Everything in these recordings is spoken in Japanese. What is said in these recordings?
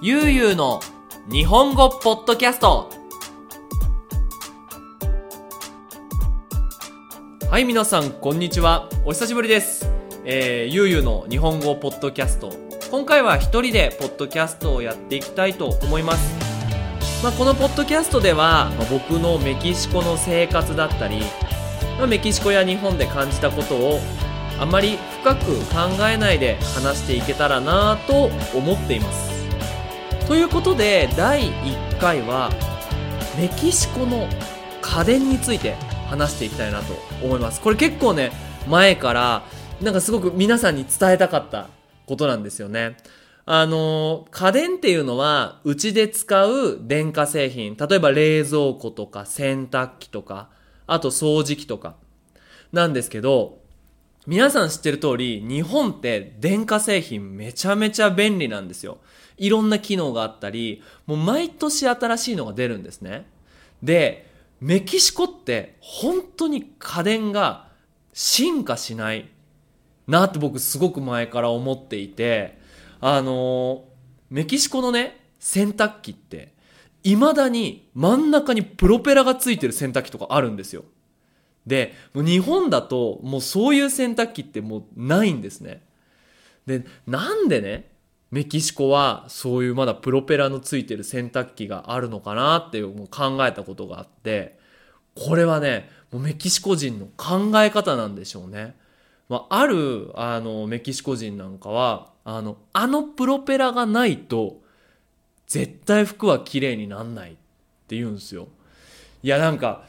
ゆうゆうの日本語ポッドキャスト。はい皆さんこんにちは。お久しぶりです。えー、ゆうゆうの日本語ポッドキャスト。今回は一人でポッドキャストをやっていきたいと思います。まあ、このポッドキャストでは、まあ、僕のメキシコの生活だったり、まあ、メキシコや日本で感じたことをあまり深く考えないで話していけたらなと思っています。ということで第1回はメキシコの家電について話していきたいなと思います。これ結構ね前からなんかすごく皆さんに伝えたかったことなんですよね。あの家電っていうのはうちで使う電化製品例えば冷蔵庫とか洗濯機とかあと掃除機とかなんですけど皆さん知ってる通り日本って電化製品めちゃめちゃ便利なんですよいろんな機能があったり、もう毎年新しいのが出るんですね。で、メキシコって本当に家電が進化しないなって僕すごく前から思っていて、あのメキシコのね、洗濯機って、未だに真ん中にプロペラがついてる洗濯機とかあるんですよ。で、もう日本だともうそういう洗濯機ってもうないんですね。で、なんでね、メキシコはそういうまだプロペラのついてる洗濯機があるのかなっていうもう考えたことがあって、これはね、もうメキシコ人の考え方なんでしょうね。まあ、ある、あの、メキシコ人なんかは、あの、あのプロペラがないと、絶対服は綺麗になんないって言うんですよ。いや、なんか、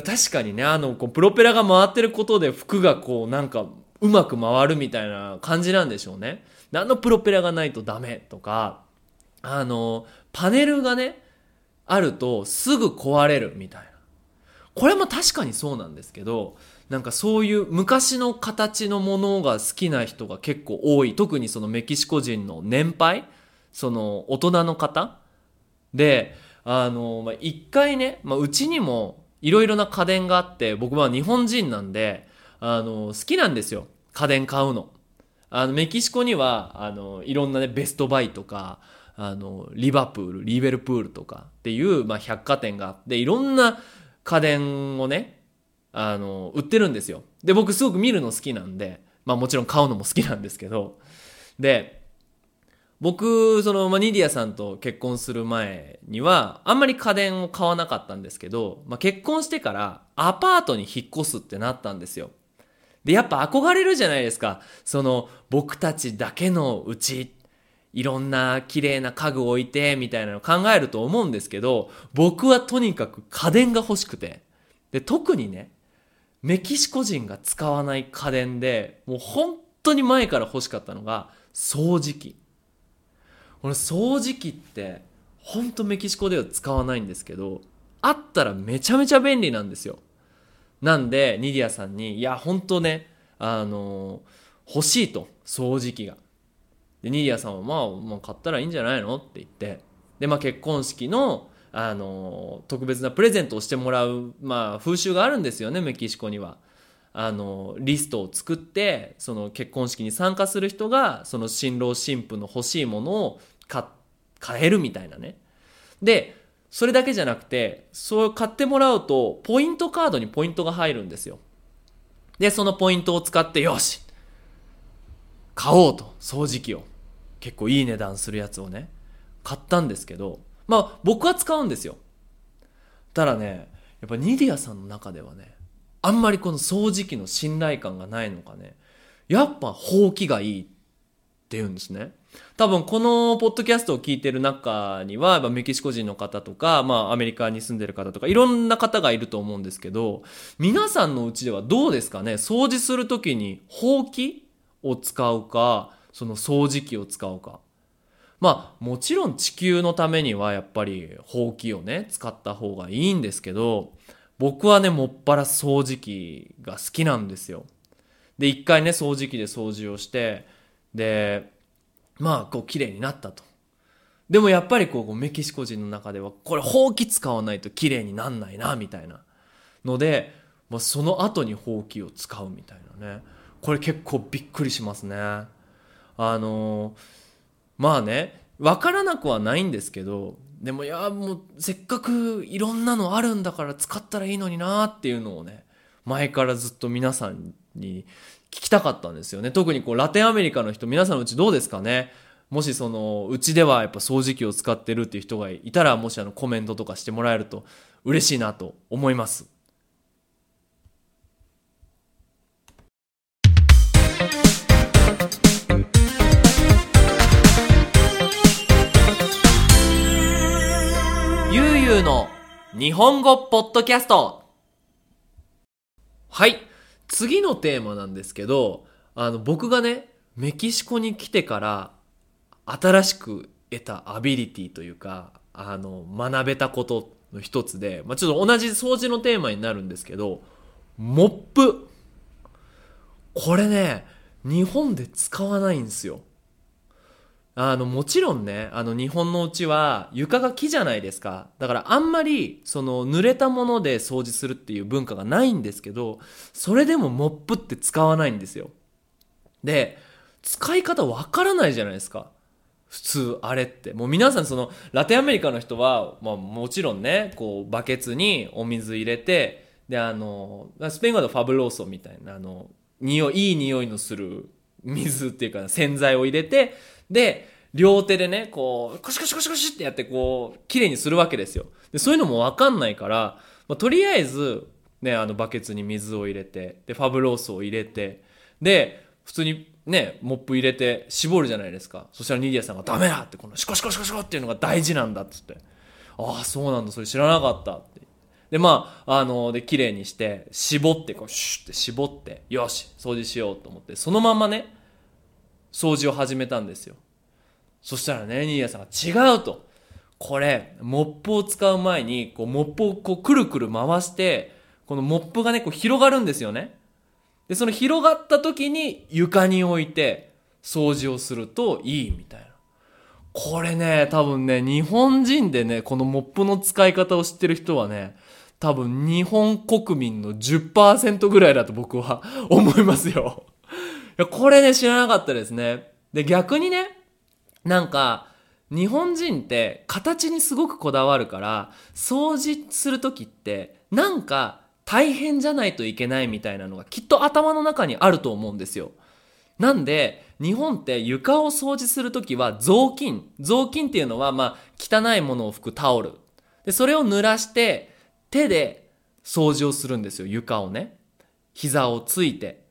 確かにね、あの、こうプロペラが回ってることで服がこう、なんか、うまく回るみたいな感じなんでしょうね。何のプロペラがないとダメとか、あの、パネルがね、あるとすぐ壊れるみたいな。これも確かにそうなんですけど、なんかそういう昔の形のものが好きな人が結構多い。特にそのメキシコ人の年配その大人の方で、あの、まあ、一回ね、まあ、うちにもいろいろな家電があって、僕は日本人なんで、あの、好きなんですよ。家電買うの。あの、メキシコには、あの、いろんなね、ベストバイとか、あの、リバプール、リベルプールとかっていう、まあ、百貨店があって、いろんな家電をね、あの、売ってるんですよ。で、僕すごく見るの好きなんで、まあもちろん買うのも好きなんですけど、で、僕、その、まあ、ニディアさんと結婚する前には、あんまり家電を買わなかったんですけど、まあ、結婚してからアパートに引っ越すってなったんですよ。で、やっぱ憧れるじゃないですか。その、僕たちだけのうち、いろんな綺麗な家具を置いて、みたいなの考えると思うんですけど、僕はとにかく家電が欲しくて。で、特にね、メキシコ人が使わない家電で、もう本当に前から欲しかったのが、掃除機。この掃除機って、本当メキシコでは使わないんですけど、あったらめちゃめちゃ便利なんですよ。なんで、ニディアさんに、いや、本当ね、あの、欲しいと、掃除機が。で、ニディアさんは、まあ、まあ、買ったらいいんじゃないのって言って、で、まあ、結婚式の、あの、特別なプレゼントをしてもらう、まあ、風習があるんですよね、メキシコには。あの、リストを作って、その結婚式に参加する人が、その新郎新婦の欲しいものを、買えるみたいなね。で、それだけじゃなくて、そう買ってもらうと、ポイントカードにポイントが入るんですよ。で、そのポイントを使って、よし買おうと、掃除機を。結構いい値段するやつをね、買ったんですけど、まあ僕は使うんですよ。ただね、やっぱニディアさんの中ではね、あんまりこの掃除機の信頼感がないのかね、やっぱほうきがいいって言うんですね。多分このポッドキャストを聞いてる中には、メキシコ人の方とか、まあアメリカに住んでる方とか、いろんな方がいると思うんですけど、皆さんのうちではどうですかね？掃除するときに、ほうきを使うか、その掃除機を使うか。まあもちろん地球のためにはやっぱりほうきをね、使った方がいいんですけど、僕はね、もっぱら掃除機が好きなんですよ。で、一回ね、掃除機で掃除をして、で、まあ、こう、綺麗になったと。でもやっぱりこう、メキシコ人の中では、これ、ほうき使わないと綺麗になんないな、みたいな。ので、まあ、その後にほうきを使うみたいなね。これ結構びっくりしますね。あのー、まあね、わからなくはないんですけど、でもいや、もうせっかくいろんなのあるんだから使ったらいいのになっていうのをね、前からずっと皆さんに聞きたかったんですよね。特にこうラテンアメリカの人、皆さんのうちどうですかね？もしその、うちではやっぱ掃除機を使ってるっていう人がいたら、もしあのコメントとかしてもらえると嬉しいなと思います。ゆうの日本語ポッドキャストはい。次のテーマなんですけど、あの、僕がね、メキシコに来てから、新しく得たアビリティというか、あの、学べたことの一つで、まあ、ちょっと同じ掃除のテーマになるんですけど、モップ。これね、日本で使わないんですよ。あの、もちろんね、あの、日本のうちは床が木じゃないですか。だからあんまり、その、濡れたもので掃除するっていう文化がないんですけど、それでもモップって使わないんですよ。で、使い方わからないじゃないですか。普通、あれって。もう皆さんその、ラテンアメリカの人は、まあもちろんね、こう、バケツにお水入れて、で、あの、スペイン語でファブローソみたいな、あの、匂い、いい匂いのする水っていうか洗剤を入れて、で、両手でね、こう、コシコシコシコシってやって、こう、綺麗にするわけですよ。で、そういうのもわかんないから、まあ、とりあえず、ね、あの、バケツに水を入れて、で、ファブロースを入れて、で、普通にね、モップ入れて絞るじゃないですか。そしたらニディアさんがダメだって、このシコシコシコシコっていうのが大事なんだっつって。ああ、そうなんだ、それ知らなかったって。で、まあ、あの、で、綺麗にして、絞って、こう、シュッて絞って、よし、掃除しようと思って、そのままね、掃除を始めたんですよ。そしたらね、ニーヤさんが違うと。これ、モップを使う前に、こう、モップをこう、くるくる回して、このモップがね、こう、広がるんですよね。で、その広がった時に床に置いて掃除をするといいみたいな。これね、多分ね、日本人でね、このモップの使い方を知ってる人はね、多分日本国民の10%ぐらいだと僕は 思いますよ。これね、知らなかったですね。で、逆にね、なんか、日本人って形にすごくこだわるから、掃除するときって、なんか大変じゃないといけないみたいなのがきっと頭の中にあると思うんですよ。なんで、日本って床を掃除するときは雑巾。雑巾っていうのは、まあ、汚いものを拭くタオル。で、それを濡らして、手で掃除をするんですよ、床をね。膝をついて。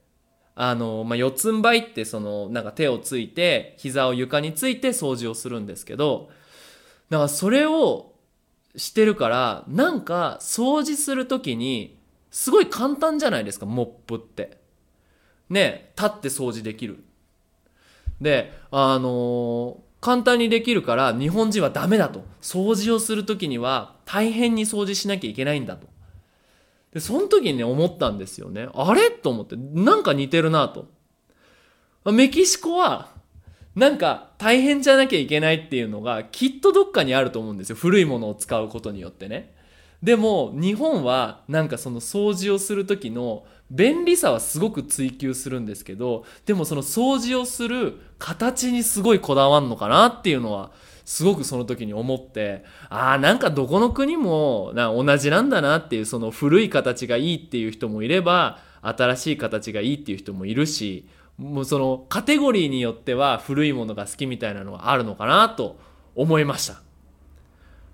あの、まあ、四つん這いってその、なんか手をついて、膝を床について掃除をするんですけど、だからそれをしてるから、なんか掃除するときに、すごい簡単じゃないですか、モップって。ね、立って掃除できる。で、あのー、簡単にできるから日本人はダメだと。掃除をするときには大変に掃除しなきゃいけないんだと。で、その時にね、思ったんですよね。あれ？と思って、なんか似てるなと。メキシコは、なんか大変じゃなきゃいけないっていうのがきっとどっかにあると思うんですよ。古いものを使うことによってね。でも日本はなんかその掃除をする時の便利さはすごく追求するんですけど、でもその掃除をする形にすごいこだわんのかなっていうのはすごくその時に思って、ああ、なんかどこの国もな同じなんだなっていう、その古い形がいいっていう人もいれば、新しい形がいいっていう人もいるし、もうそのカテゴリーによっては古いものが好きみたいなのはあるのかなと思いました。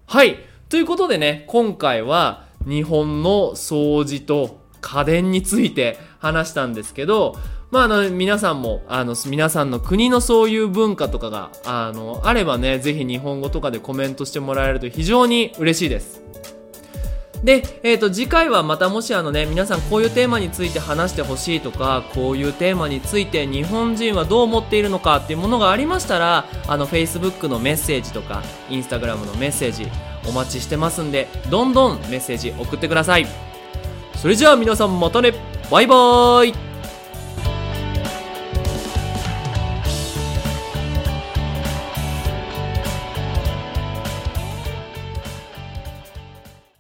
はい。ということでね、今回は日本の掃除と家電について話したんですけど、まあ、あの、皆さんも、あの、皆さんの国のそういう文化とかが、あの、あればね、ぜひ日本語とかでコメントしてもらえると非常に嬉しいです。で、えっ、ー、と、次回はまたもしあのね、皆さんこういうテーマについて話してほしいとか、こういうテーマについて日本人はどう思っているのかっていうものがありましたら、あの、Facebook のメッセージとか、Instagram のメッセージお待ちしてますんで、どんどんメッセージ送ってください。それじゃあ皆さんまたねバイバーイ